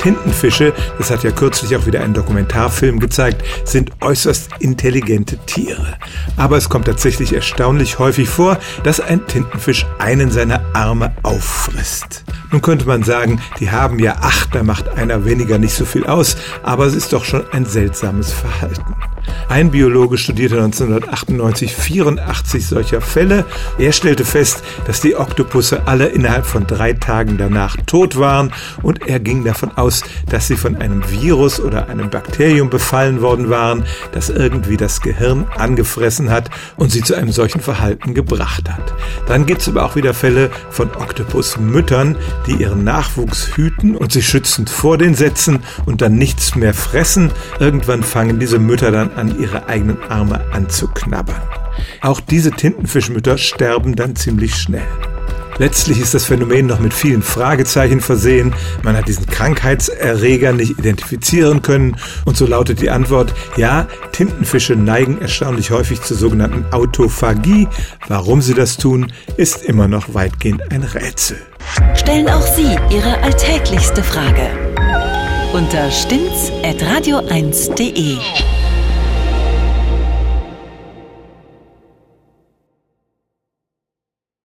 Tintenfische, das hat ja kürzlich auch wieder ein Dokumentarfilm gezeigt, sind äußerst intelligente Tiere. Aber es kommt tatsächlich erstaunlich häufig vor, dass ein Tintenfisch einen seiner Arme auffrisst. Nun könnte man sagen, die haben ja acht, da macht einer weniger nicht so viel aus, aber es ist doch schon ein seltsames Verhalten. Ein Biologe studierte 1998 84 solcher Fälle. Er stellte fest, dass die Oktopusse alle innerhalb von drei Tagen danach tot waren und er ging davon aus, dass sie von einem Virus oder einem Bakterium befallen worden waren, das irgendwie das Gehirn angefressen hat und sie zu einem solchen Verhalten gebracht hat. Dann gibt es aber auch wieder Fälle von Oktopusmüttern, die ihren Nachwuchs hüten und sie schützend vor den setzen und dann nichts mehr fressen. Irgendwann fangen diese Mütter dann an, ihre eigenen Arme anzuknabbern. Auch diese Tintenfischmütter sterben dann ziemlich schnell. Letztlich ist das Phänomen noch mit vielen Fragezeichen versehen. Man hat diesen Krankheitserreger nicht identifizieren können. Und so lautet die Antwort, ja, Tintenfische neigen erstaunlich häufig zur sogenannten Autophagie. Warum sie das tun, ist immer noch weitgehend ein Rätsel. Stellen auch Sie Ihre alltäglichste Frage unter stimmtz.radio1.de.